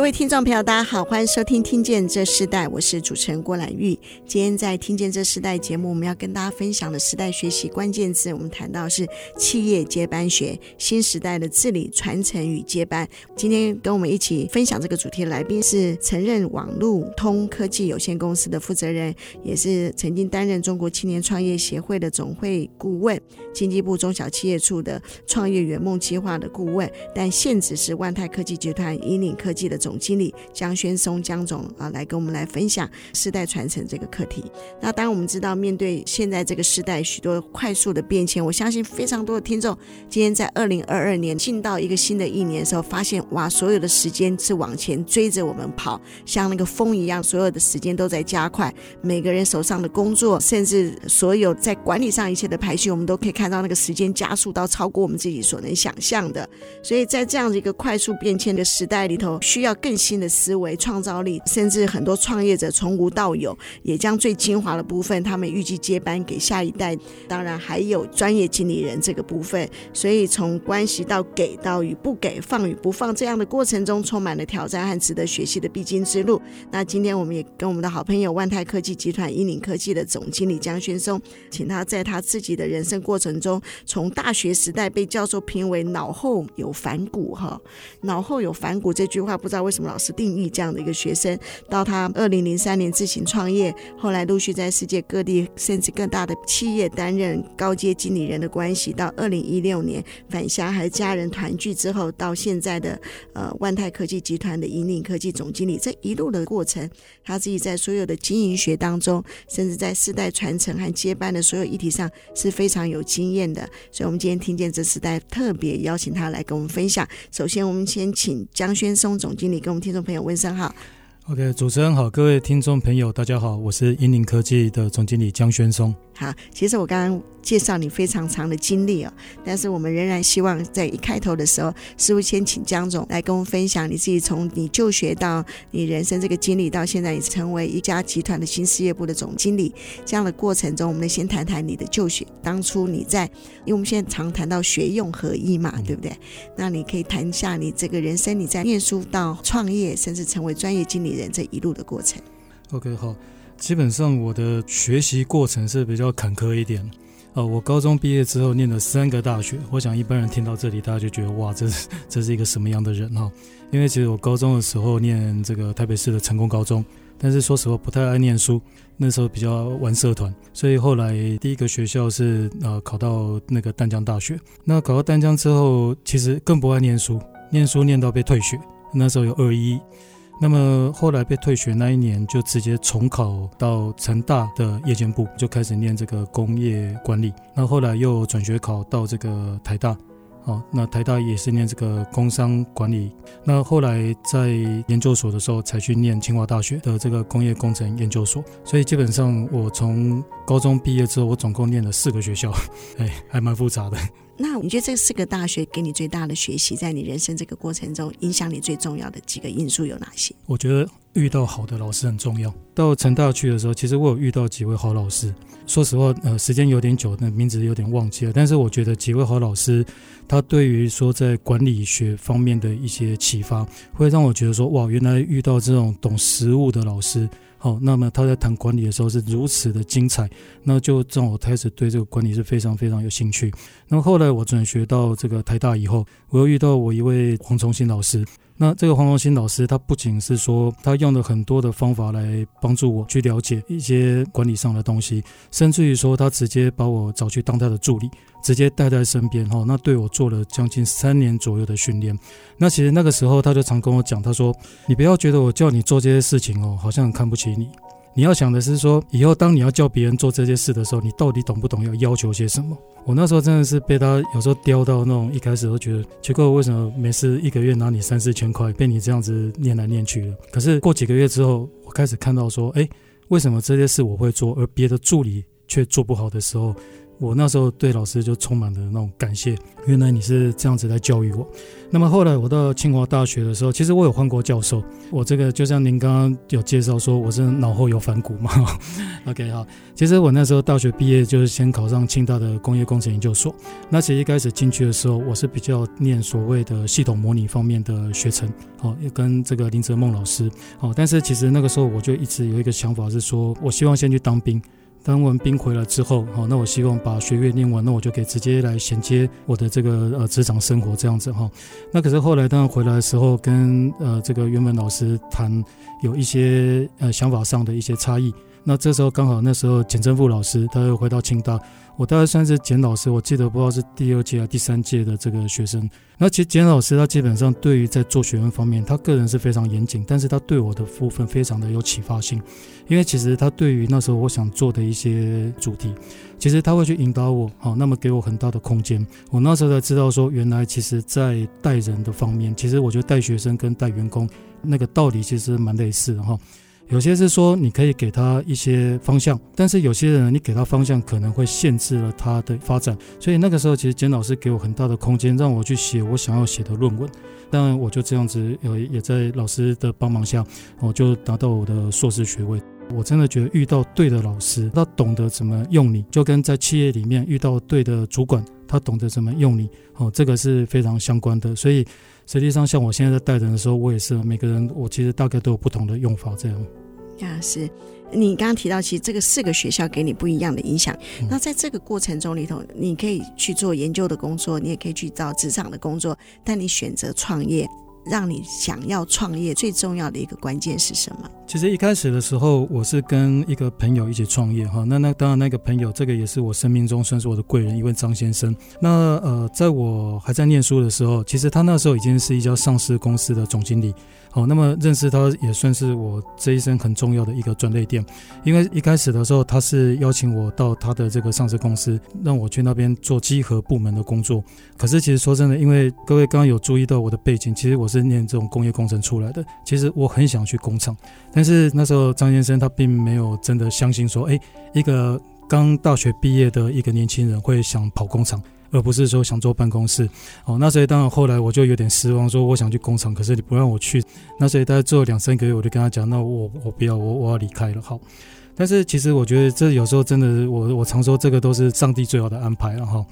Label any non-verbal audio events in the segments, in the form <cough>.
各位听众朋友，大家好，欢迎收听《听见这时代》，我是主持人郭兰玉。今天在《听见这时代》节目，我们要跟大家分享的时代学习关键字，我们谈到是企业接班学，新时代的治理传承与接班。今天跟我们一起分享这个主题的来宾是曾任网路通科技有限公司的负责人，也是曾经担任中国青年创业协会的总会顾问，经济部中小企业处的创业圆梦计划的顾问，但现职是万泰科技集团引领科技的总。经理江轩松江总啊，来跟我们来分享世代传承这个课题。那当然，我们知道面对现在这个时代许多快速的变迁，我相信非常多的听众今天在二零二二年进到一个新的一年的时候，发现哇，所有的时间是往前追着我们跑，像那个风一样，所有的时间都在加快。每个人手上的工作，甚至所有在管理上一切的排序，我们都可以看到那个时间加速到超过我们自己所能想象的。所以在这样的一个快速变迁的时代里头，需要。更新的思维、创造力，甚至很多创业者从无到有，也将最精华的部分，他们预计接班给下一代。当然还有专业经理人这个部分，所以从关系到给到与不给、放与不放这样的过程中，充满了挑战和值得学习的必经之路。那今天我们也跟我们的好朋友万泰科技集团引领科技的总经理江轩松，请他在他自己的人生过程中，从大学时代被教授评为脑后有反骨哈，脑后有反骨这句话不知道为。什么老师定义这样的一个学生？到他二零零三年自行创业，后来陆续在世界各地甚至更大的企业担任高阶经理人的关系，到二零一六年返乡和家人团聚之后，到现在的呃万泰科技集团的引领科技总经理，这一路的过程，他自己在所有的经营学当中，甚至在世代传承和接班的所有议题上是非常有经经验的。所以，我们今天听见这时代特别邀请他来跟我们分享。首先，我们先请江轩松总经理。跟我们听众朋友问声好。OK，主持人好，各位听众朋友大家好，我是英宁科技的总经理江轩松。好，其实我刚刚介绍你非常长的经历哦，但是我们仍然希望在一开头的时候，是不是先请江总来跟我们分享你自己从你就学到你人生这个经历，到现在你成为一家集团的新事业部的总经理这样的过程中，我们先谈谈你的就学，当初你在，因为我们现在常谈到学用合一嘛，对不对？那你可以谈一下你这个人生，你在念书到创业，甚至成为专业经理人这一路的过程。OK，好。基本上我的学习过程是比较坎坷一点，呃，我高中毕业之后念了三个大学，我想一般人听到这里，大家就觉得哇，这是 <laughs> 这是一个什么样的人哈？因为其实我高中的时候念这个台北市的成功高中，但是说实话不太爱念书，那时候比较玩社团，所以后来第一个学校是呃考到那个淡江大学，那考到淡江之后，其实更不爱念书，念书念到被退学，那时候有二一。那么后来被退学那一年，就直接重考到成大的夜间部，就开始念这个工业管理。那后来又转学考到这个台大，好，那台大也是念这个工商管理。那后来在研究所的时候，才去念清华大学的这个工业工程研究所。所以基本上我从高中毕业之后，我总共念了四个学校，<laughs> 哎，还蛮复杂的。那你觉得这四个大学给你最大的学习，在你人生这个过程中，影响你最重要的几个因素有哪些？我觉得遇到好的老师很重要。到成大去的时候，其实我有遇到几位好老师。说实话，呃，时间有点久，那名字有点忘记了。但是我觉得几位好老师，他对于说在管理学方面的一些启发，会让我觉得说，哇，原来遇到这种懂实务的老师。好，那么他在谈管理的时候是如此的精彩，那就让我开始对这个管理是非常非常有兴趣。那么后来我转学到这个台大以后，我又遇到我一位黄崇新老师。那这个黄崇新老师，他不仅是说他用了很多的方法来帮助我去了解一些管理上的东西，甚至于说他直接把我找去当他的助理。直接带在身边哈，那对我做了将近三年左右的训练。那其实那个时候他就常跟我讲，他说：“你不要觉得我叫你做这些事情哦，好像很看不起你。你要想的是说，以后当你要叫别人做这些事的时候，你到底懂不懂要要求些什么？我那时候真的是被他有时候刁到那种，一开始都觉得奇怪，为什么每次一个月拿你三四千块，被你这样子念来念去的？可是过几个月之后，我开始看到说，哎，为什么这些事我会做，而别的助理却做不好的时候？我那时候对老师就充满了那种感谢，原来你是这样子来教育我。那么后来我到清华大学的时候，其实我有换过教授。我这个就像您刚刚有介绍说，我是脑后有反骨嘛。<laughs> OK 好，其实我那时候大学毕业就是先考上清大的工业工程研究所。那其实一开始进去的时候，我是比较念所谓的系统模拟方面的学程，好，也跟这个林泽孟老师。好，但是其实那个时候我就一直有一个想法是说，我希望先去当兵。当完兵回来之后，好，那我希望把学业念完，那我就可以直接来衔接我的这个呃职场生活这样子哈。那可是后来当然回来的时候，跟呃这个原本老师谈有一些呃想法上的一些差异。那这时候刚好那时候简政富老师他又回到清大。我大概算是简老师，我记得不知道是第二届还是第三届的这个学生。那其实简老师他基本上对于在做学问方面，他个人是非常严谨，但是他对我的部分非常的有启发性。因为其实他对于那时候我想做的一些主题，其实他会去引导我，好，那么给我很大的空间。我那时候才知道说，原来其实在带人的方面，其实我觉得带学生跟带员工那个道理其实蛮类似的哈。有些是说你可以给他一些方向，但是有些人你给他方向可能会限制了他的发展，所以那个时候其实简老师给我很大的空间，让我去写我想要写的论文。当然我就这样子，呃，也在老师的帮忙下，我就拿到我的硕士学位。我真的觉得遇到对的老师，他懂得怎么用你，就跟在企业里面遇到对的主管，他懂得怎么用你，哦，这个是非常相关的。所以实际上像我现在在带人的时候，我也是每个人，我其实大概都有不同的用法，这样。啊，是你刚刚提到，其实这个四个学校给你不一样的影响。嗯、那在这个过程中里头，你可以去做研究的工作，你也可以去找职场的工作，但你选择创业。让你想要创业最重要的一个关键是什么？其实一开始的时候，我是跟一个朋友一起创业哈。那那当然，那个朋友这个也是我生命中算是我的贵人，一位张先生。那呃，在我还在念书的时候，其实他那时候已经是一家上市公司的总经理。好，那么认识他也算是我这一生很重要的一个转捩点，因为一开始的时候，他是邀请我到他的这个上市公司，让我去那边做稽核部门的工作。可是其实说真的，因为各位刚刚有注意到我的背景，其实我是念这种工业工程出来的，其实我很想去工厂，但是那时候张先生他并没有真的相信说，哎，一个刚大学毕业的一个年轻人会想跑工厂。而不是说想坐办公室，哦，那所以当然后来我就有点失望，说我想去工厂，可是你不让我去，那所以大概做了两三个月，我就跟他讲，那我我不要，我我要离开了，好。但是其实我觉得这有时候真的，我我常说这个都是上帝最好的安排了哈。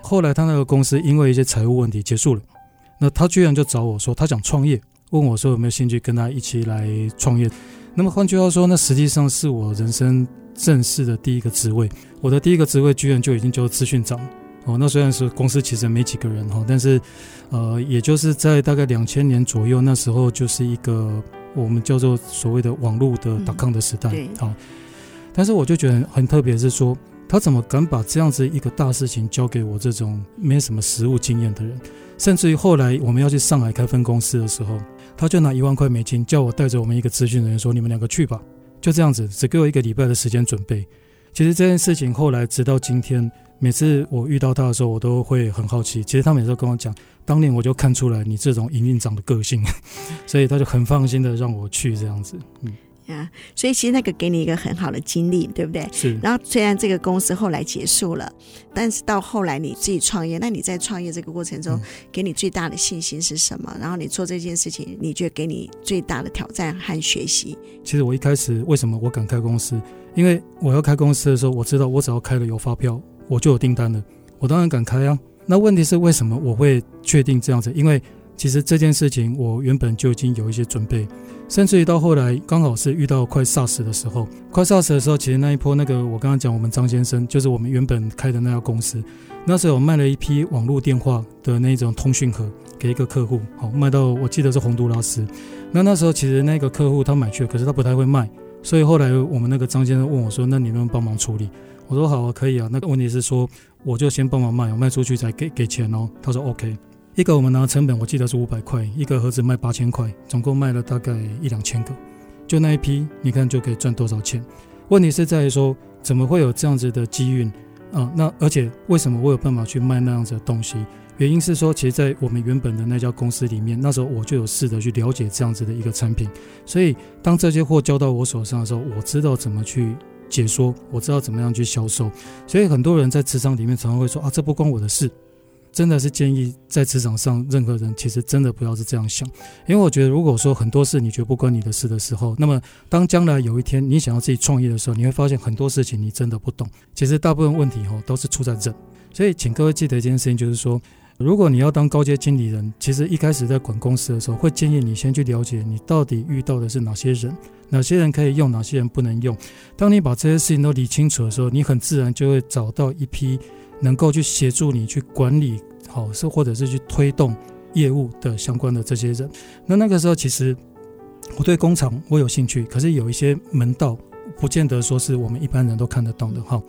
后来他那个公司因为一些财务问题结束了，那他居然就找我说他想创业，问我说有没有兴趣跟他一起来创业。那么换句话说，那实际上是我人生正式的第一个职位，我的第一个职位居然就已经叫资讯长。哦，那虽然是公司其实没几个人哈，但是，呃，也就是在大概两千年左右，那时候就是一个我们叫做所谓的网络的打抗的时代。好、嗯，但是我就觉得很特别，是说他怎么敢把这样子一个大事情交给我这种没什么实务经验的人，甚至于后来我们要去上海开分公司的时候，他就拿一万块美金叫我带着我们一个咨询人员说：“你们两个去吧。”就这样子，只给我一个礼拜的时间准备。其实这件事情后来直到今天。每次我遇到他的时候，我都会很好奇。其实他每次都跟我讲，当年我就看出来你这种营运长的个性，<laughs> 所以他就很放心的让我去这样子。嗯呀，所以其实那个给你一个很好的经历，对不对？是。然后虽然这个公司后来结束了，但是到后来你自己创业，那你在创业这个过程中，给你最大的信心是什么？然后你做这件事情，你觉得给你最大的挑战和学习？其实我一开始为什么我敢开公司？因为我要开公司的时候，我知道我只要开了有发票。我就有订单了，我当然敢开啊。那问题是为什么我会确定这样子？因为其实这件事情我原本就已经有一些准备，甚至于到后来刚好是遇到快 SARS 的时候，快 SARS 的时候，其实那一波那个我刚刚讲我们张先生，就是我们原本开的那家公司，那时候我卖了一批网络电话的那种通讯盒给一个客户，好卖到我记得是洪都拉斯。那那时候其实那个客户他买去了，可是他不太会卖，所以后来我们那个张先生问我说：“那你能不能帮忙处理？”我说好啊，可以啊。那个问题是说，我就先帮忙卖，我卖出去再给给钱哦。他说 OK。一个我们拿成本，我记得是五百块，一个盒子卖八千块，总共卖了大概一两千个。就那一批，你看就可以赚多少钱？问题是在于说，怎么会有这样子的机运啊？那而且为什么我有办法去卖那样子的东西？原因是说，其实，在我们原本的那家公司里面，那时候我就有试着去了解这样子的一个产品，所以当这些货交到我手上的时候，我知道怎么去解说，我知道怎么样去销售。所以很多人在职场里面常常会说啊，这不关我的事。真的是建议在职场上，任何人其实真的不要是这样想，因为我觉得，如果说很多事你觉得不关你的事的时候，那么当将来有一天你想要自己创业的时候，你会发现很多事情你真的不懂。其实大部分问题哈都是出在人，所以请各位记得一件事情，就是说，如果你要当高阶经理人，其实一开始在管公司的时候，会建议你先去了解你到底遇到的是哪些人，哪些人可以用，哪些人不能用。当你把这些事情都理清楚的时候，你很自然就会找到一批。能够去协助你去管理好，是或者是去推动业务的相关的这些人。那那个时候，其实我对工厂我有兴趣，可是有一些门道不见得说是我们一般人都看得懂的哈。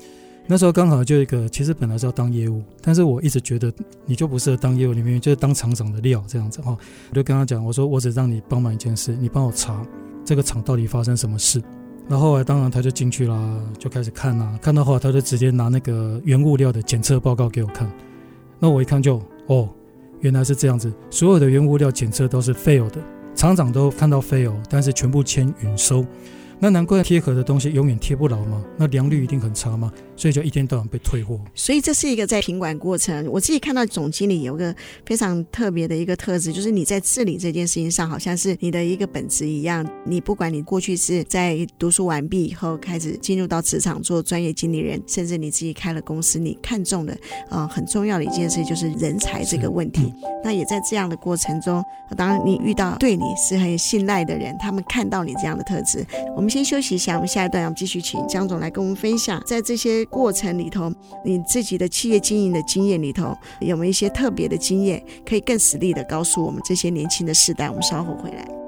那时候刚好就一个，其实本来是要当业务，但是我一直觉得你就不适合当业务，里面就是当厂长的料这样子哈。我就跟他讲，我说我只让你帮忙一件事，你帮我查这个厂到底发生什么事。然后来，当然他就进去了，就开始看啦，看到后，他就直接拿那个原物料的检测报告给我看。那我一看就，哦，原来是这样子，所有的原物料检测都是 fail 的，厂长都看到 fail，但是全部签允收。那难怪贴合的东西永远贴不牢嘛，那良率一定很差嘛，所以就一天到晚被退货。所以这是一个在品管过程，我自己看到总经理有个非常特别的一个特质，就是你在治理这件事情上，好像是你的一个本职一样。你不管你过去是在读书完毕以后开始进入到职场做专业经理人，甚至你自己开了公司，你看中的啊、呃、很重要的一件事就是人才这个问题。嗯、那也在这样的过程中，当你遇到对你是很信赖的人，他们看到你这样的特质，我我们。先休息一下，我们下一段我们继续请江总来跟我们分享，在这些过程里头，你自己的企业经营的经验里头，有没有一些特别的经验，可以更实力的告诉我们这些年轻的世代？我们稍后回来。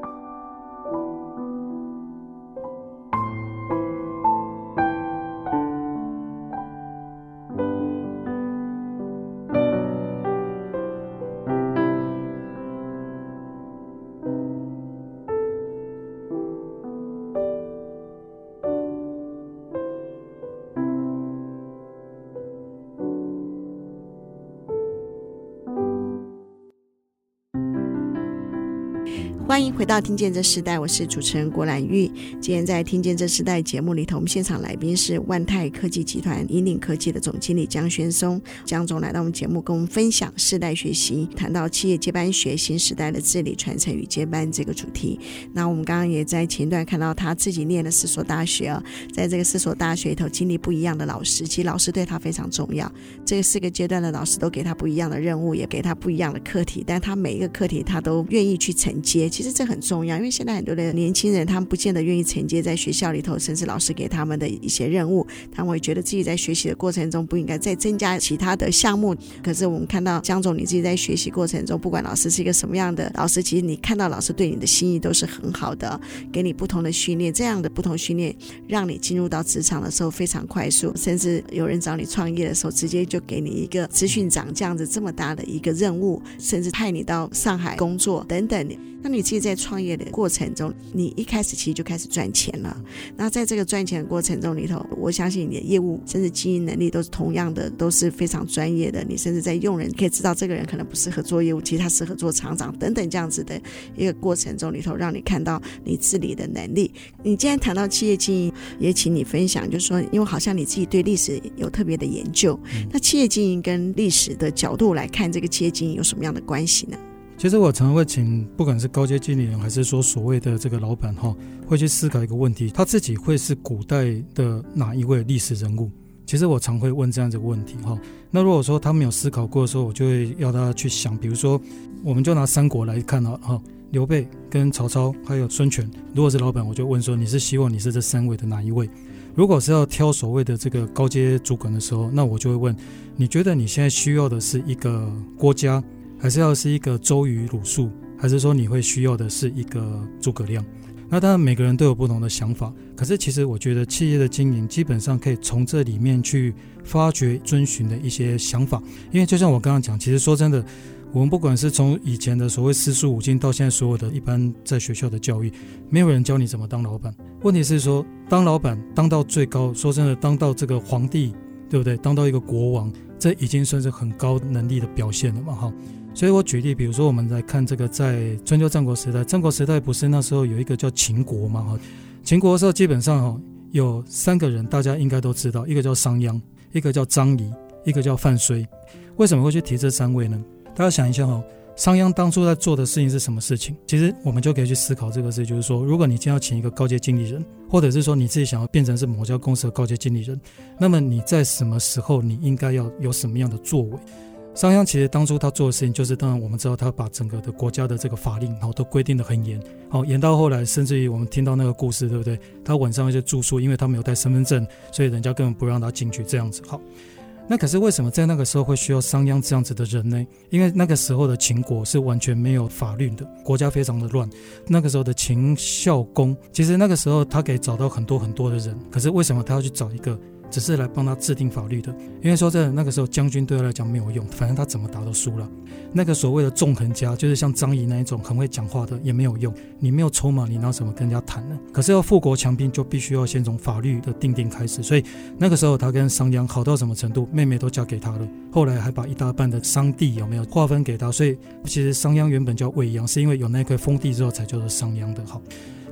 欢迎回到《听见这时代》，我是主持人郭兰玉。今天在《听见这时代》节目里头，我们现场来宾是万泰科技集团引领科技的总经理江轩松。江总来到我们节目，跟我们分享世代学习，谈到企业接班学新时代的治理传承与接班这个主题。那我们刚刚也在前段看到他自己念了四所大学啊，在这个四所大学里头经历不一样的老师，其实老师对他非常重要。这个四个阶段的老师都给他不一样的任务，也给他不一样的课题，但他每一个课题他都愿意去承接。其实这很重要，因为现在很多的年轻人，他们不见得愿意承接在学校里头，甚至老师给他们的一些任务，他们会觉得自己在学习的过程中不应该再增加其他的项目。可是我们看到江总，你自己在学习过程中，不管老师是一个什么样的老师，其实你看到老师对你的心意都是很好的，给你不同的训练，这样的不同训练让你进入到职场的时候非常快速，甚至有人找你创业的时候，直接就给你一个资讯长这样子这么大的一个任务，甚至派你到上海工作等等。那你自己在创业的过程中，你一开始其实就开始赚钱了。那在这个赚钱的过程中里头，我相信你的业务甚至经营能力都是同样的，都是非常专业的。你甚至在用人，可以知道这个人可能不适合做业务，其实他适合做厂长等等这样子的一个过程中里头，让你看到你治理的能力。你既然谈到企业经营，也请你分享，就是说，因为好像你自己对历史有特别的研究，那企业经营跟历史的角度来看，这个企业经营有什么样的关系呢？其实我常会请，不管是高阶经理人，还是说所谓的这个老板哈，会去思考一个问题：他自己会是古代的哪一位历史人物？其实我常会问这样子的问题哈。那如果说他没有思考过的时候，我就会要他去想，比如说，我们就拿三国来看啊哈，刘备跟曹操还有孙权。如果是老板，我就问说，你是希望你是这三位的哪一位？如果是要挑所谓的这个高阶主管的时候，那我就会问，你觉得你现在需要的是一个郭嘉？还是要是一个周瑜、鲁肃，还是说你会需要的是一个诸葛亮？那当然每个人都有不同的想法。可是其实我觉得企业的经营基本上可以从这里面去发掘、遵循的一些想法。因为就像我刚刚讲，其实说真的，我们不管是从以前的所谓四书五经，到现在所有的一般在学校的教育，没有人教你怎么当老板。问题是说，当老板当到最高，说真的，当到这个皇帝，对不对？当到一个国王，这已经算是很高能力的表现了嘛，哈。所以我举例，比如说我们来看这个，在春秋战国时代，战国时代不是那时候有一个叫秦国嘛，哈。秦国的时候基本上哈有三个人，大家应该都知道，一个叫商鞅，一个叫张仪，一个叫范睢。为什么会去提这三位呢？大家想一下哈，商鞅当初在做的事情是什么事情？其实我们就可以去思考这个事，就是说，如果你今天要请一个高阶经理人，或者是说你自己想要变成是某家公司的高阶经理人，那么你在什么时候你应该要有什么样的作为？商鞅其实当初他做的事情，就是当然我们知道他把整个的国家的这个法令，然后都规定得很严，好严到后来，甚至于我们听到那个故事，对不对？他晚上一些住宿，因为他没有带身份证，所以人家根本不让他进去，这样子好。那可是为什么在那个时候会需要商鞅这样子的人呢？因为那个时候的秦国是完全没有法律的，国家非常的乱。那个时候的秦孝公，其实那个时候他可以找到很多很多的人，可是为什么他要去找一个？只是来帮他制定法律的，因为说在那个时候，将军对他来讲没有用，反正他怎么打都输了。那个所谓的纵横家，就是像张仪那一种很会讲话的，也没有用。你没有筹码，你拿什么跟人家谈呢？可是要富国强兵，就必须要先从法律的定定开始。所以那个时候，他跟商鞅好到什么程度？妹妹都嫁给他了，后来还把一大半的商地有没有划分给他？所以其实商鞅原本叫未鞅，是因为有那块封地之后才叫做商鞅的。好。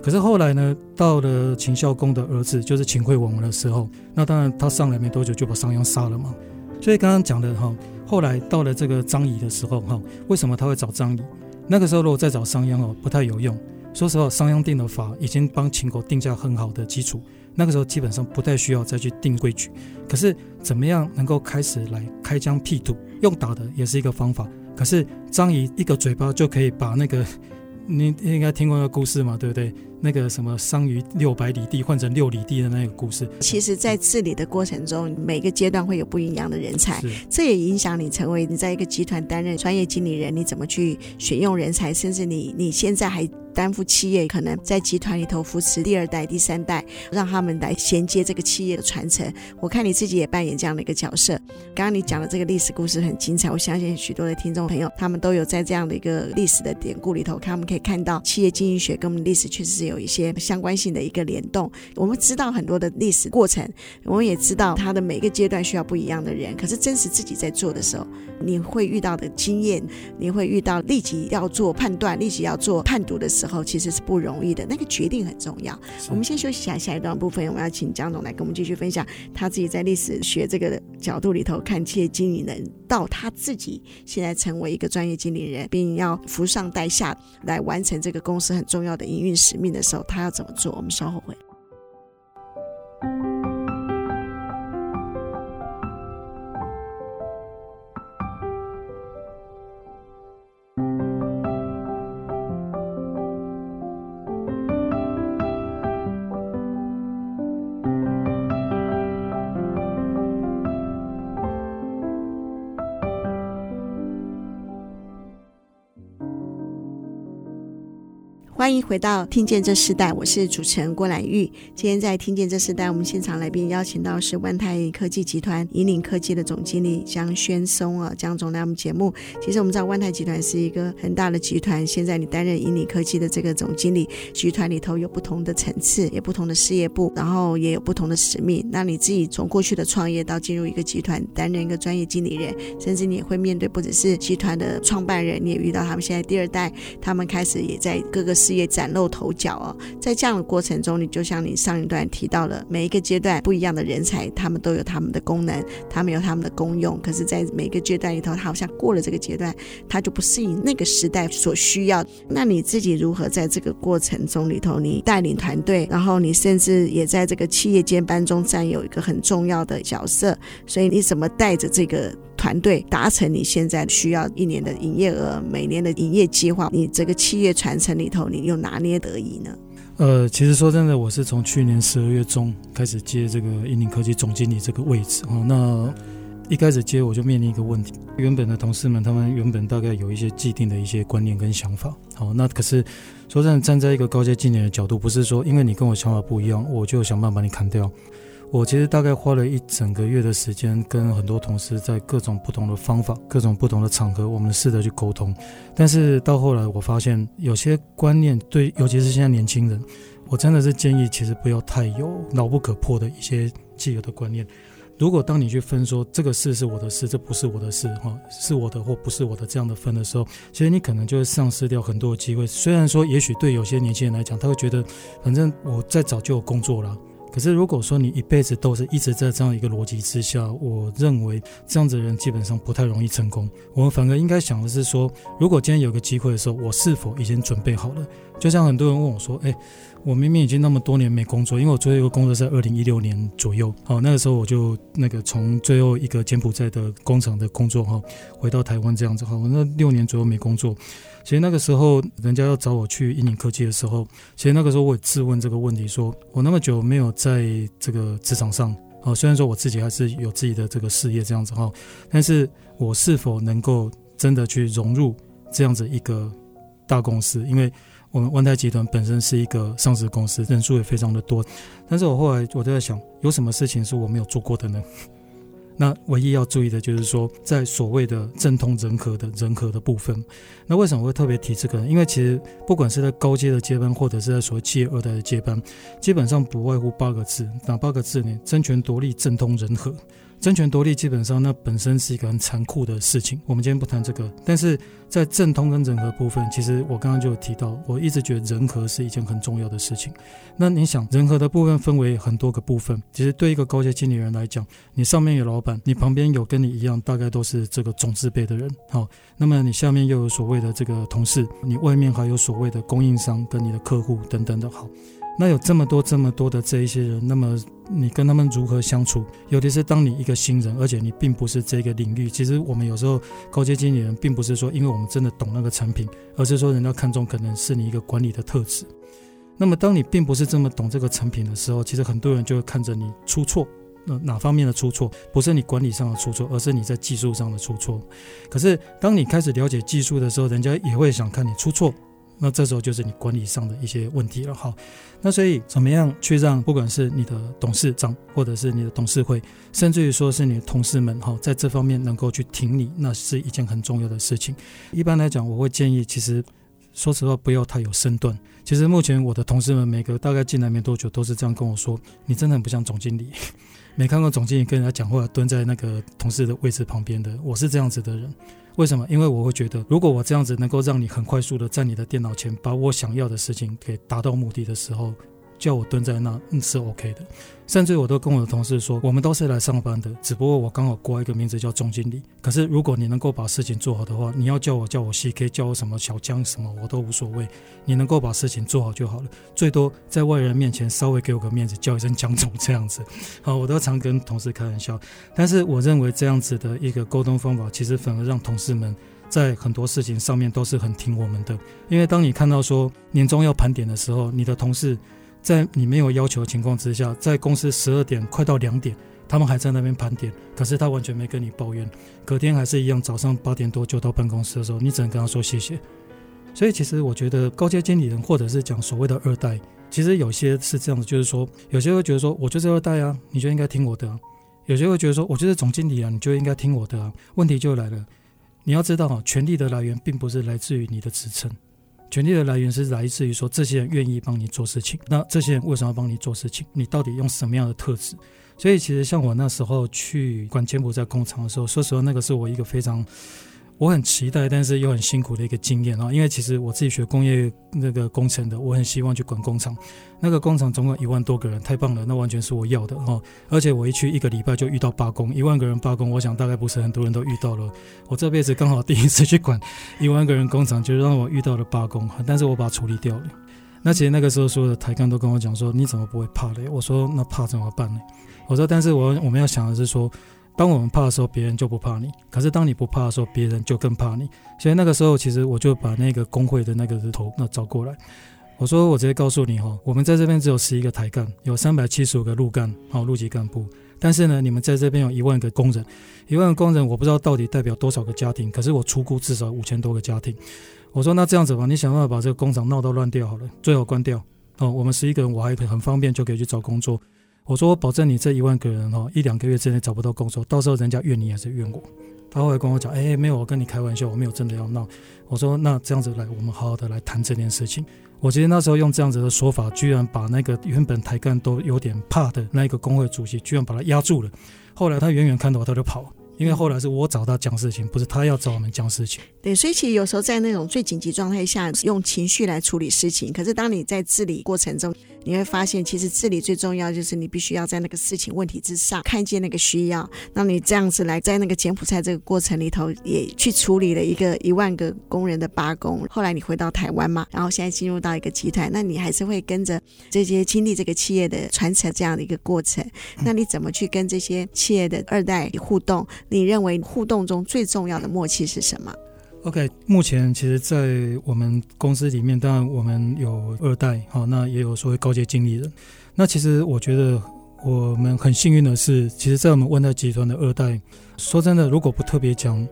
可是后来呢，到了秦孝公的儿子，就是秦惠王的时候，那当然他上来没多久就把商鞅杀了嘛。所以刚刚讲的哈，后来到了这个张仪的时候哈，为什么他会找张仪？那个时候如果再找商鞅哦，不太有用。说实话，商鞅定的法已经帮秦国定下很好的基础，那个时候基本上不太需要再去定规矩。可是怎么样能够开始来开疆辟土？用打的也是一个方法。可是张仪一个嘴巴就可以把那个。你应该听过那个故事嘛，对不对？那个什么“商于六百里地”换成六里地的那个故事。其实，在治理的过程中，每个阶段会有不一样的人才，这也影响你成为你在一个集团担任专业经理人，你怎么去选用人才，甚至你你现在还。担负企业，可能在集团里头扶持第二代、第三代，让他们来衔接这个企业的传承。我看你自己也扮演这样的一个角色。刚刚你讲的这个历史故事很精彩，我相信许多的听众朋友他们都有在这样的一个历史的典故里头，他们可以看到企业经营学跟我们历史确实是有一些相关性的一个联动。我们知道很多的历史过程，我们也知道它的每个阶段需要不一样的人。可是真实自己在做的时候，你会遇到的经验，你会遇到立即要做判断、立即要做判读的时候。时候其实是不容易的，那个决定很重要。我们先休息一下，下一段部分我们要请江总来跟我们继续分享他自己在历史学这个角度里头看企业经理人，到他自己现在成为一个专业经理人，并要扶上带下来完成这个公司很重要的营运使命的时候，他要怎么做？我们稍后会。欢迎回到《听见这世代》，我是主持人郭兰玉。今天在《听见这世代》，我们现场来宾邀请到是万泰科技集团引领科技的总经理江轩松啊，江总来我们节目。其实我们知道万泰集团是一个很大的集团，现在你担任引领科技的这个总经理，集团里头有不同的层次，也不同的事业部，然后也有不同的使命。那你自己从过去的创业到进入一个集团，担任一个专业经理人，甚至你也会面对不只是集团的创办人，你也遇到他们现在第二代，他们开始也在各个事。也崭露头角哦，在这样的过程中，你就像你上一段提到了，每一个阶段不一样的人才，他们都有他们的功能，他们有他们的功用。可是，在每个阶段里头，他好像过了这个阶段，他就不适应那个时代所需要。那你自己如何在这个过程中里头，你带领团队，然后你甚至也在这个企业接班中占有一个很重要的角色。所以，你怎么带着这个？团队达成你现在需要一年的营业额，每年的营业计划，你这个企业传承里头，你又拿捏得宜呢？呃，其实说真的，我是从去年十二月中开始接这个引领科技总经理这个位置哦。那一开始接我就面临一个问题，原本的同事们他们原本大概有一些既定的一些观念跟想法，好，那可是说真的，站在一个高阶经理的角度，不是说因为你跟我想法不一样，我就想办法把你砍掉。我其实大概花了一整个月的时间，跟很多同事在各种不同的方法、各种不同的场合，我们试着去沟通。但是到后来，我发现有些观念对，尤其是现在年轻人，我真的是建议，其实不要太有牢不可破的一些既有的观念。如果当你去分说这个事是我的事，这不是我的事，哈，是我的或不是我的这样的分的时候，其实你可能就会丧失掉很多的机会。虽然说，也许对有些年轻人来讲，他会觉得，反正我再早就有工作了。可是如果说你一辈子都是一直在这样一个逻辑之下，我认为这样子的人基本上不太容易成功。我们反而应该想的是说，如果今天有个机会的时候，我是否已经准备好了？就像很多人问我说：“诶，我明明已经那么多年没工作，因为我最后一个工作在二零一六年左右，好，那个时候我就那个从最后一个柬埔寨的工厂的工作哈，回到台湾这样子哈，我那六年左右没工作。其实那个时候人家要找我去英领科技的时候，其实那个时候我也质问这个问题：说我那么久没有在这个职场上，啊，虽然说我自己还是有自己的这个事业这样子哈，但是我是否能够真的去融入这样子一个大公司？因为我们万泰集团本身是一个上市公司，人数也非常的多。但是我后来我就在想，有什么事情是我没有做过的呢？那唯一要注意的就是说，在所谓的政通人和的人和的部分，那为什么会特别提这个呢？因为其实不管是在高阶的接班，或者是在所谓企业二代的接班，基本上不外乎八个字，哪八个字呢？争权夺利，政通人和。争权夺利基本上那本身是一个很残酷的事情，我们今天不谈这个。但是在政通跟人和部分，其实我刚刚就有提到，我一直觉得人和是一件很重要的事情。那你想，人和的部分分为很多个部分。其实对一个高阶经理人来讲，你上面有老板，你旁边有跟你一样大概都是这个总字辈的人，好，那么你下面又有所谓的这个同事，你外面还有所谓的供应商跟你的客户等等的，好。那有这么多这么多的这一些人，那么你跟他们如何相处？尤其是当你一个新人，而且你并不是这个领域。其实我们有时候高阶经理人，并不是说因为我们真的懂那个产品，而是说人家看中可能是你一个管理的特质。那么当你并不是这么懂这个产品的时候，其实很多人就会看着你出错。那哪方面的出错？不是你管理上的出错，而是你在技术上的出错。可是当你开始了解技术的时候，人家也会想看你出错。那这时候就是你管理上的一些问题了哈。那所以怎么样去让不管是你的董事长，或者是你的董事会，甚至于说是你的同事们哈，在这方面能够去挺你，那是一件很重要的事情。一般来讲，我会建议，其实说实话，不要太有身段。其实目前我的同事们每个大概进来没多久，都是这样跟我说：“你真的很不像总经理。<laughs> ”没看过总经理跟人家讲话，蹲在那个同事的位置旁边的，我是这样子的人。为什么？因为我会觉得，如果我这样子能够让你很快速的在你的电脑前把我想要的事情给达到目的的时候，叫我蹲在那，嗯，是 OK 的。甚至我都跟我的同事说，我们都是来上班的，只不过我刚好挂一个名字叫总经理。可是如果你能够把事情做好的话，你要叫我叫我 CK，叫我什么小江什么，我都无所谓。你能够把事情做好就好了，最多在外人面前稍微给我个面子，叫一声江总这样子。好，我都常跟同事开玩笑。但是我认为这样子的一个沟通方法，其实反而让同事们在很多事情上面都是很听我们的。因为当你看到说年终要盘点的时候，你的同事。在你没有要求的情况之下，在公司十二点快到两点，他们还在那边盘点，可是他完全没跟你抱怨，隔天还是一样，早上八点多就到办公室的时候，你只能跟他说谢谢。所以其实我觉得高阶经理人或者是讲所谓的二代，其实有些是这样子，就是说有些会觉得说我就是二代啊，你就应该听我的；有些会觉得说我就是总经理啊，你就应该听我的。问题就来了，你要知道哈，权力的来源并不是来自于你的职称。权力的来源是来自于说，这些人愿意帮你做事情，那这些人为什么要帮你做事情？你到底用什么样的特质？所以其实像我那时候去管柬埔寨工厂的时候，说实话，那个是我一个非常。我很期待，但是又很辛苦的一个经验啊！因为其实我自己学工业那个工程的，我很希望去管工厂。那个工厂总共一万多个人，太棒了，那完全是我要的哈！而且我一去一个礼拜就遇到罢工，一万个人罢工，我想大概不是很多人都遇到了。我这辈子刚好第一次去管一万个人工厂，就让我遇到了罢工，但是我把它处理掉了。那其实那个时候所有的台干都跟我讲说：“你怎么不会怕嘞？”我说：“那怕怎么办呢？”我说：“但是我我们要想的是说。”当我们怕的时候，别人就不怕你；可是当你不怕的时候，别人就更怕你。所以那个时候，其实我就把那个工会的那个头那找过来，我说：“我直接告诉你哈，我们在这边只有十一个台干，有三百七十五个路干，好，路级干部。但是呢，你们在这边有一万个工人，一万个工人，我不知道到底代表多少个家庭，可是我出估至少五千多个家庭。我说那这样子吧，你想办法把这个工厂闹到乱掉好了，最好关掉哦。我们十一个人，我还可以很方便就可以去找工作。”我说我保证你这一万个人哦，一两个月之内找不到工作，到时候人家怨你还是怨我？他后来跟我讲，哎，没有，我跟你开玩笑，我没有真的要闹。我说那这样子来，我们好好的来谈这件事情。我记得那时候用这样子的说法，居然把那个原本台干都有点怕的那个工会主席，居然把他压住了。后来他远远看到我，他就跑。因为后来是我找他讲事情，不是他要找我们讲事情。对，所以其实有时候在那种最紧急状态下，用情绪来处理事情。可是当你在治理过程中，你会发现，其实治理最重要就是你必须要在那个事情问题之上看见那个需要。那你这样子来，在那个柬埔寨这个过程里头，也去处理了一个一万个工人的罢工。后来你回到台湾嘛，然后现在进入到一个集团，那你还是会跟着这些经历这个企业的传承这样的一个过程。那你怎么去跟这些企业的二代互动？你认为互动中最重要的默契是什么？OK，目前其实，在我们公司里面，当然我们有二代，好，那也有所谓高阶经理人。那其实我觉得我们很幸运的是，其实，在我们万泰集团的二代，说真的，如果不特别讲，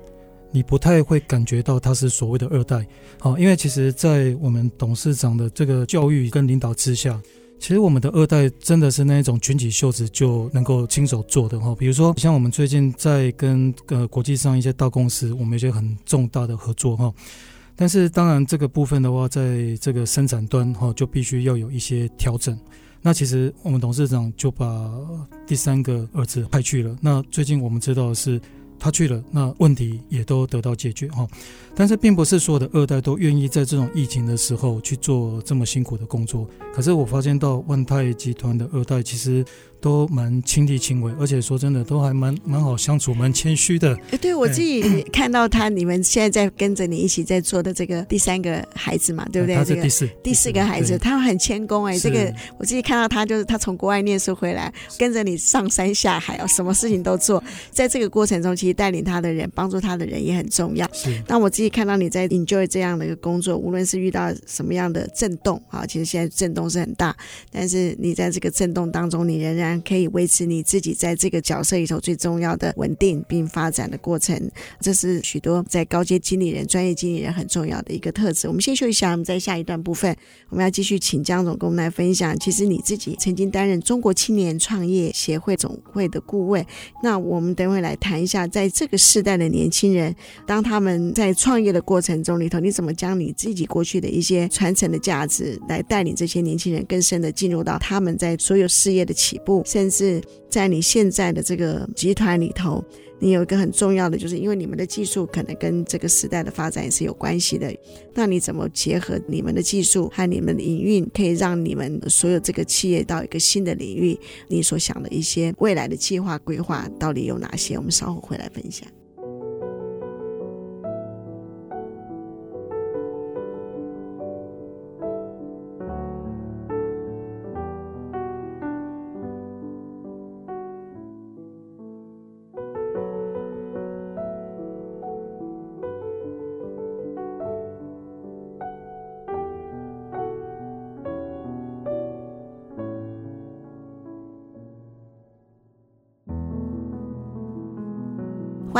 你不太会感觉到他是所谓的二代，好，因为其实，在我们董事长的这个教育跟领导之下。其实我们的二代真的是那一种卷起袖子就能够亲手做的哈，比如说像我们最近在跟呃国际上一些大公司，我们有些很重大的合作哈。但是当然这个部分的话，在这个生产端哈，就必须要有一些调整。那其实我们董事长就把第三个儿子派去了。那最近我们知道的是。他去了，那问题也都得到解决哈。但是并不是所有的二代都愿意在这种疫情的时候去做这么辛苦的工作。可是我发现到万泰集团的二代其实。都蛮亲力亲为，而且说真的，都还蛮蛮好相处，蛮谦虚的。哎，对我自己看到他，你们现在在跟着你一起在做的这个第三个孩子嘛，对不对？他是第四，个第四个孩子，他很谦恭哎。这个我自己看到他，就是他从国外念书回来，跟着你上山下海哦，什么事情都做。<laughs> 在这个过程中，其实带领他的人、帮助他的人也很重要。是。那我自己看到你在 enjoy 这样的一个工作，无论是遇到什么样的震动啊，其实现在震动是很大，但是你在这个震动当中，你仍然可以维持你。自己在这个角色里头最重要的稳定并发展的过程，这是许多在高阶经理人、专业经理人很重要的一个特质。我们先休息一下，我们在下一段部分，我们要继续请江总跟我们来分享。其实你自己曾经担任中国青年创业协会总会的顾问，那我们等会来谈一下，在这个世代的年轻人，当他们在创业的过程中里头，你怎么将你自己过去的一些传承的价值，来带领这些年轻人更深的进入到他们在所有事业的起步，甚至。在你现在的这个集团里头，你有一个很重要的，就是因为你们的技术可能跟这个时代的发展也是有关系的。那你怎么结合你们的技术和你们的营运，可以让你们所有这个企业到一个新的领域？你所想的一些未来的计划规划到底有哪些？我们稍后会来分享。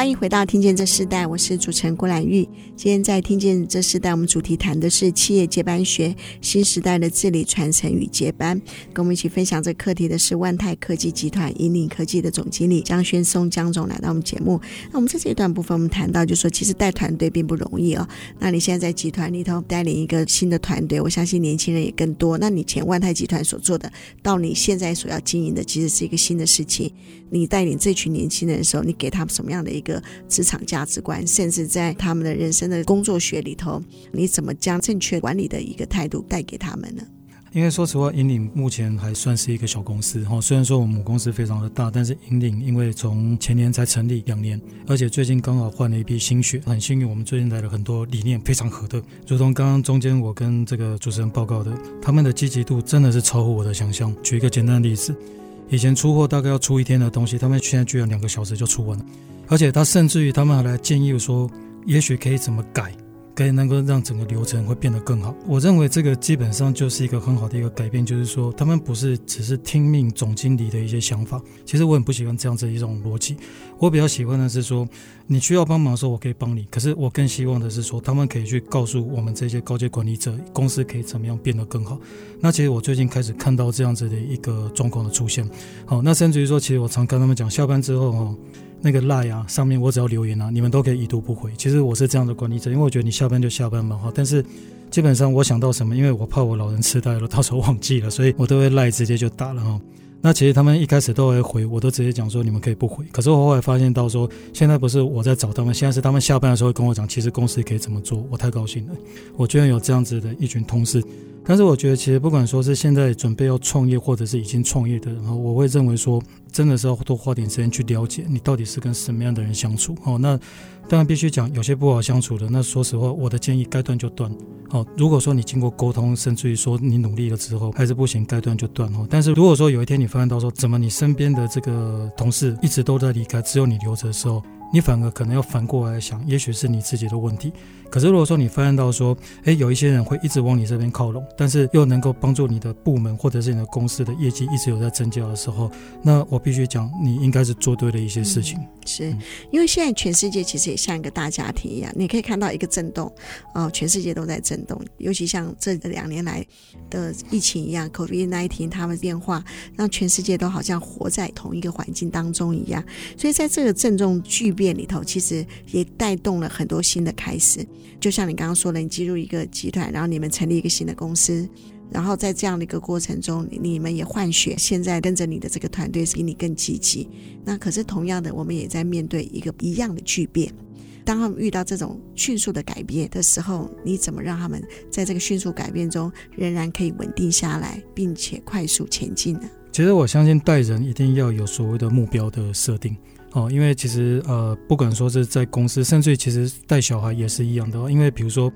欢迎回到《听见这世代》，我是主持人郭兰玉。今天在《听见这世代》，我们主题谈的是企业接班学，新时代的治理传承与接班。跟我们一起分享这课题的是万泰科技集团引领科技的总经理江轩松江总来到我们节目。那我们在这一段部分，我们谈到就是说，其实带团队并不容易哦。那你现在在集团里头带领一个新的团队，我相信年轻人也更多。那你前万泰集团所做的，到你现在所要经营的，其实是一个新的事情。你带领这群年轻人的时候，你给他们什么样的一个？个职场价值观，甚至在他们的人生的工作学里头，你怎么将正确管理的一个态度带给他们呢？因为说实话，引领目前还算是一个小公司哈。虽然说我们母公司非常的大，但是引领因为从前年才成立两年，而且最近刚好换了一批新血，很幸运，我们最近来了很多理念非常合的，如同刚刚中间我跟这个主持人报告的，他们的积极度真的是超乎我的想象。举一个简单的例子，以前出货大概要出一天的东西，他们现在居然两个小时就出完了。而且他甚至于他们还来建议说，也许可以怎么改，可以能够让整个流程会变得更好。我认为这个基本上就是一个很好的一个改变，就是说他们不是只是听命总经理的一些想法。其实我很不喜欢这样子一种逻辑，我比较喜欢的是说，你需要帮忙的时候我可以帮你，可是我更希望的是说，他们可以去告诉我们这些高阶管理者，公司可以怎么样变得更好。那其实我最近开始看到这样子的一个状况的出现。好，那甚至于说，其实我常跟他们讲，下班之后哈。那个 Line 啊，上面我只要留言啊，你们都可以已读不回。其实我是这样的管理者，因为我觉得你下班就下班嘛哈。但是基本上我想到什么，因为我怕我老人痴呆了，到时候忘记了，所以我都会 Line 直接就打了哈。那其实他们一开始都会回，我都直接讲说你们可以不回。可是我后来发现到说，现在不是我在找他们，现在是他们下班的时候跟我讲，其实公司可以怎么做，我太高兴了。我居然有这样子的一群同事。但是我觉得，其实不管说是现在准备要创业，或者是已经创业的人，我会认为说，真的是要多花点时间去了解你到底是跟什么样的人相处。哦，那当然必须讲，有些不好相处的，那说实话，我的建议该断就断。哦，如果说你经过沟通，甚至于说你努力了之后还是不行，该断就断。哦，但是如果说有一天你发现到说，怎么你身边的这个同事一直都在离开，只有你留着的时候，你反而可能要反过来想，也许是你自己的问题。可是如果说你发现到说，诶，有一些人会一直往你这边靠拢，但是又能够帮助你的部门或者是你的公司的业绩一直有在增加的时候，那我必须讲，你应该是做对了一些事情。嗯、是因为现在全世界其实也像一个大家庭一样，你可以看到一个震动，哦，全世界都在震动。尤其像这两年来的疫情一样，COVID-19 它们变化，让全世界都好像活在同一个环境当中一样。所以在这个震动巨变里头，其实也带动了很多新的开始。就像你刚刚说的，你进入一个集团，然后你们成立一个新的公司，然后在这样的一个过程中，你们也换血，现在跟着你的这个团队是比你更积极。那可是同样的，我们也在面对一个一样的巨变。当他们遇到这种迅速的改变的时候，你怎么让他们在这个迅速改变中仍然可以稳定下来，并且快速前进呢？其实我相信带人一定要有所谓的目标的设定。哦，因为其实呃，不管说是在公司，甚至其实带小孩也是一样的。因为比如说，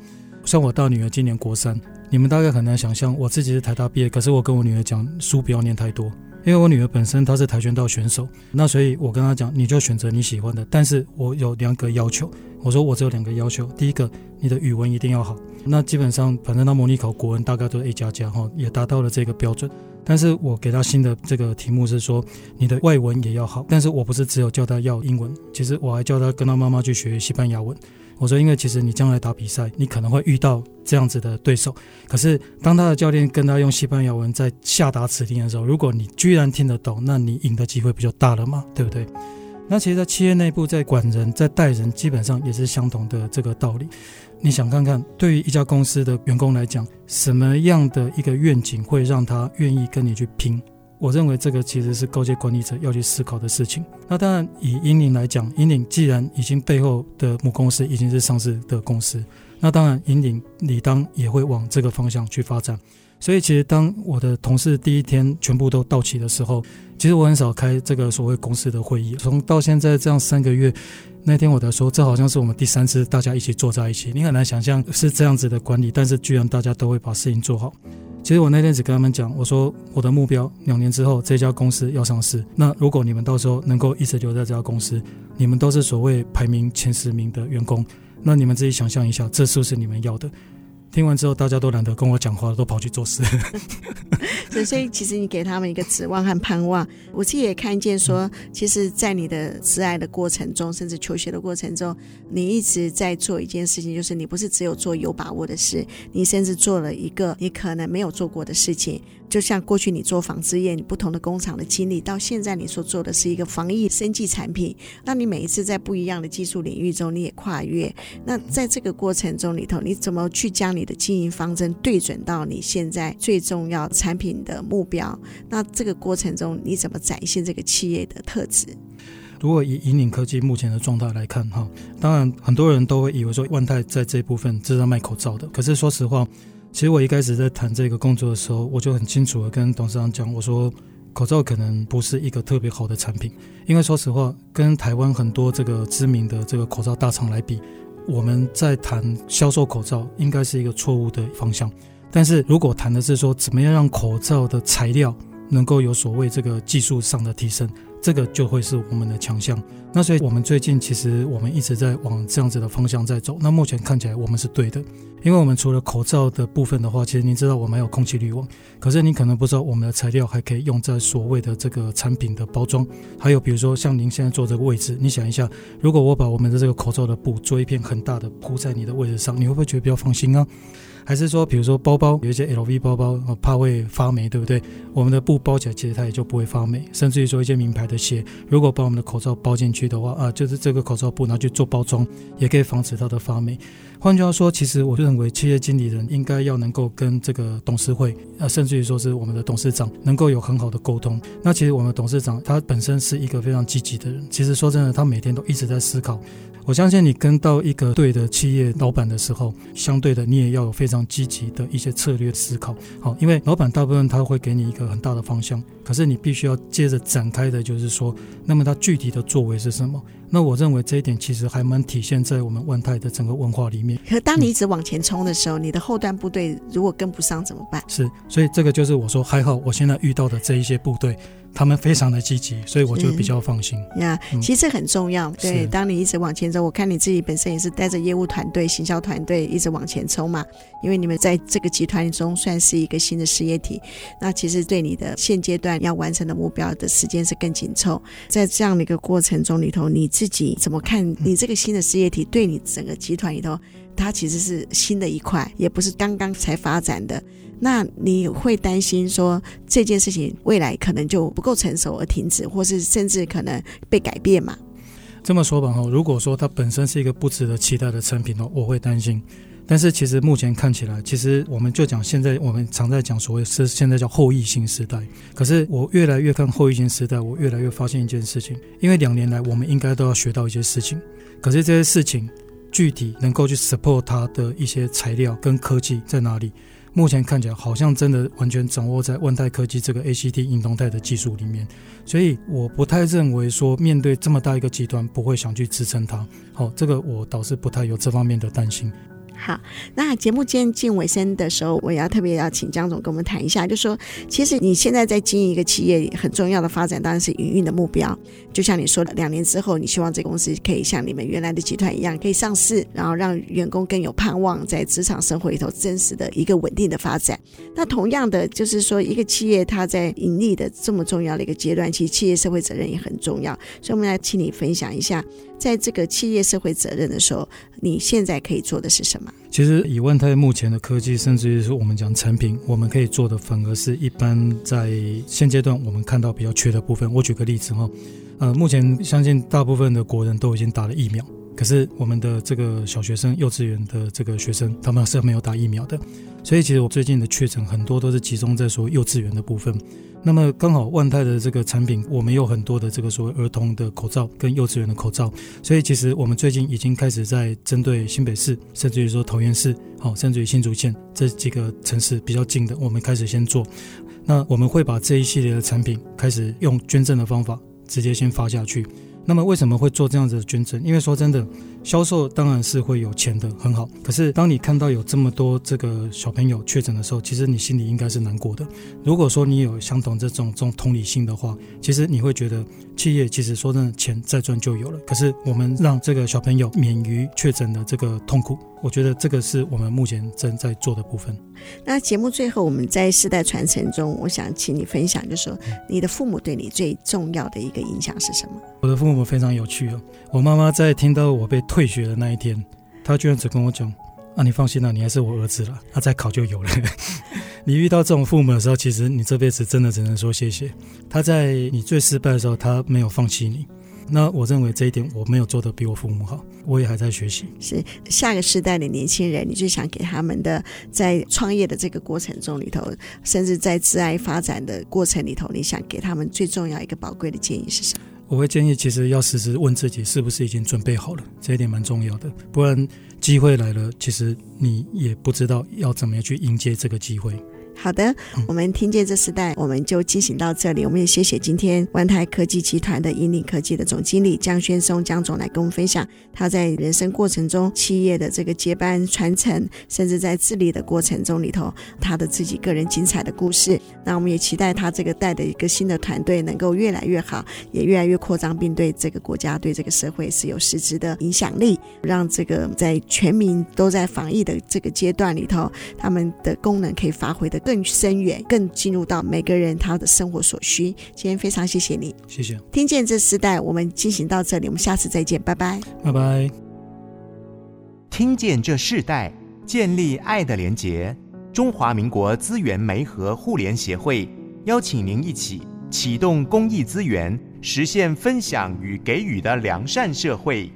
像我大女儿今年国三，你们大概很难想象，我自己是台大毕业，可是我跟我女儿讲，书不要念太多，因为我女儿本身她是跆拳道选手，那所以我跟她讲，你就选择你喜欢的。但是我有两个要求，我说我只有两个要求，第一个，你的语文一定要好。那基本上，反正她模拟考国文大概都是 A 加加哈，也达到了这个标准。但是我给他新的这个题目是说，你的外文也要好。但是我不是只有叫他要英文，其实我还叫他跟他妈妈去学西班牙文。我说，因为其实你将来打比赛，你可能会遇到这样子的对手。可是当他的教练跟他用西班牙文在下达指令的时候，如果你居然听得懂，那你赢的机会比较大了嘛，对不对？那其实，在企业内部，在管人，在带人，基本上也是相同的这个道理。你想看看，对于一家公司的员工来讲，什么样的一个愿景会让他愿意跟你去拼？我认为这个其实是高阶管理者要去思考的事情。那当然，以引领来讲，引领既然已经背后的母公司已经是上市的公司，那当然引领理当也会往这个方向去发展。所以，其实当我的同事第一天全部都到齐的时候，其实我很少开这个所谓公司的会议。从到现在这样三个月，那天我在说，这好像是我们第三次大家一起坐在一起。你很难想象是这样子的管理，但是居然大家都会把事情做好。其实我那天只跟他们讲，我说我的目标两年之后这家公司要上市。那如果你们到时候能够一直留在这家公司，你们都是所谓排名前十名的员工，那你们自己想象一下，这是不是你们要的？听完之后，大家都懒得跟我讲话了，都跑去做事。<laughs> 所以，其实你给他们一个指望和盼望。我自己也看见说，其实，在你的挚爱的过程中，甚至求学的过程中，你一直在做一件事情，就是你不是只有做有把握的事，你甚至做了一个你可能没有做过的事情。就像过去你做纺织业，你不同的工厂的经历，到现在你所做的是一个防疫生技产品。那你每一次在不一样的技术领域中，你也跨越。那在这个过程中里头，你怎么去将你的经营方针对准到你现在最重要产品的目标？那这个过程中，你怎么展现这个企业的特质？如果以引领科技目前的状态来看，哈，当然很多人都会以为说万泰在这一部分是在卖口罩的，可是说实话。其实我一开始在谈这个工作的时候，我就很清楚的跟董事长讲，我说口罩可能不是一个特别好的产品，因为说实话，跟台湾很多这个知名的这个口罩大厂来比，我们在谈销售口罩应该是一个错误的方向。但是如果谈的是说怎么样让口罩的材料能够有所谓这个技术上的提升，这个就会是我们的强项。那所以，我们最近其实我们一直在往这样子的方向在走。那目前看起来，我们是对的。因为我们除了口罩的部分的话，其实您知道我们还有空气滤网，可是您可能不知道我们的材料还可以用在所谓的这个产品的包装，还有比如说像您现在坐这个位置，你想一下，如果我把我们的这个口罩的布做一片很大的铺在你的位置上，你会不会觉得比较放心啊？还是说，比如说包包有一些 LV 包包，怕会发霉，对不对？我们的布包起来，其实它也就不会发霉。甚至于说一些名牌的鞋，如果把我们的口罩包进去的话，啊，就是这个口罩布拿去做包装，也可以防止它的发霉。换句话说，其实我认为企业经理人应该要能够跟这个董事会，啊，甚至于说是我们的董事长，能够有很好的沟通。那其实我们董事长他本身是一个非常积极的人。其实说真的，他每天都一直在思考。我相信你跟到一个对的企业老板的时候，相对的你也要有非常积极的一些策略思考。好，因为老板大部分他会给你一个很大的方向，可是你必须要接着展开的，就是说，那么他具体的作为是什么？那我认为这一点其实还蛮体现在我们万泰的整个文化里面。可当你一直往前冲的时候，嗯、你的后段部队如果跟不上怎么办？是，所以这个就是我说还好，我现在遇到的这一些部队。他们非常的积极，所以我就比较放心。呀，其实这很重要。对，当你一直往前走，我看你自己本身也是带着业务团队、行销团队一直往前冲嘛。因为你们在这个集团中算是一个新的事业体，那其实对你的现阶段要完成的目标的时间是更紧凑。在这样的一个过程中里头，你自己怎么看？你这个新的事业体对你整个集团里头，它其实是新的一块，也不是刚刚才发展的。那你会担心说这件事情未来可能就不够成熟而停止，或是甚至可能被改变嘛？这么说吧，哈，如果说它本身是一个不值得期待的产品呢，我会担心。但是其实目前看起来，其实我们就讲现在我们常在讲所谓是现在叫后疫情时代。可是我越来越看后疫情时代，我越来越发现一件事情，因为两年来我们应该都要学到一些事情，可是这些事情具体能够去 support 它的一些材料跟科技在哪里？目前看起来好像真的完全掌握在万泰科技这个 ACT 银动态的技术里面，所以我不太认为说面对这么大一个集团不会想去支撑它。好，这个我倒是不太有这方面的担心。好，那节目渐近尾声的时候，我也要特别要请江总跟我们谈一下，就说其实你现在在经营一个企业，很重要的发展当然是营运的目标。就像你说的，两年之后，你希望这个公司可以像你们原来的集团一样，可以上市，然后让员工更有盼望，在职场生活里头真实的一个稳定的发展。那同样的，就是说一个企业它在盈利的这么重要的一个阶段，其实企业社会责任也很重要。所以，我们来请你分享一下。在这个企业社会责任的时候，你现在可以做的是什么？其实以万泰目前的科技，甚至于是我们讲产品，我们可以做的反而是一般在现阶段我们看到比较缺的部分。我举个例子哈，呃，目前相信大部分的国人都已经打了疫苗，可是我们的这个小学生、幼稚园的这个学生，他们是没有打疫苗的。所以其实我最近的确诊很多都是集中在说幼稚园的部分。那么刚好万泰的这个产品，我们有很多的这个所谓儿童的口罩跟幼稚园的口罩，所以其实我们最近已经开始在针对新北市，甚至于说桃园市，好，甚至于新竹县这几个城市比较近的，我们开始先做。那我们会把这一系列的产品开始用捐赠的方法直接先发下去。那么为什么会做这样子的捐赠？因为说真的。销售当然是会有钱的，很好。可是当你看到有这么多这个小朋友确诊的时候，其实你心里应该是难过的。如果说你有相同这种这种同理心的话，其实你会觉得企业其实说真的钱再赚就有了。可是我们让这个小朋友免于确诊的这个痛苦，我觉得这个是我们目前正在做的部分。那节目最后，我们在世代传承中，我想请你分享，就是说你的父母对你最重要的一个影响是什么？我的父母我非常有趣哦。我妈妈在听到我被退学的那一天，她居然只跟我讲：“啊，你放心啦，你还是我儿子了，他再考就有了。<laughs> ”你遇到这种父母的时候，其实你这辈子真的只能说谢谢。他在你最失败的时候，他没有放弃你。那我认为这一点我没有做得比我父母好，我也还在学习。是下个时代的年轻人，你最想给他们的，在创业的这个过程中里头，甚至在自爱发展的过程里头，你想给他们最重要一个宝贵的建议是什么？我会建议，其实要时时问自己，是不是已经准备好了，这一点蛮重要的。不然机会来了，其实你也不知道要怎么样去迎接这个机会。好的，我们听见这时代，我们就进行到这里。我们也谢谢今天万泰科技集团的引领科技的总经理江轩松江总来跟我们分享他在人生过程中企业的这个接班传承，甚至在治理的过程中里头，他的自己个人精彩的故事。<laughs> 那我们也期待他这个带的一个新的团队能够越来越好，也越来越扩张，并对这个国家、对这个社会是有实质的影响力，让这个在全民都在防疫的这个阶段里头，他们的功能可以发挥得更深远，更进入到每个人他的生活所需。今天非常谢谢你，谢谢。听见这时代，我们进行到这里，我们下次再见，拜拜，拜拜。听见这世代，建立爱的连结。中华民国资源媒和互联协会邀请您一起启动公益资源，实现分享与给予的良善社会。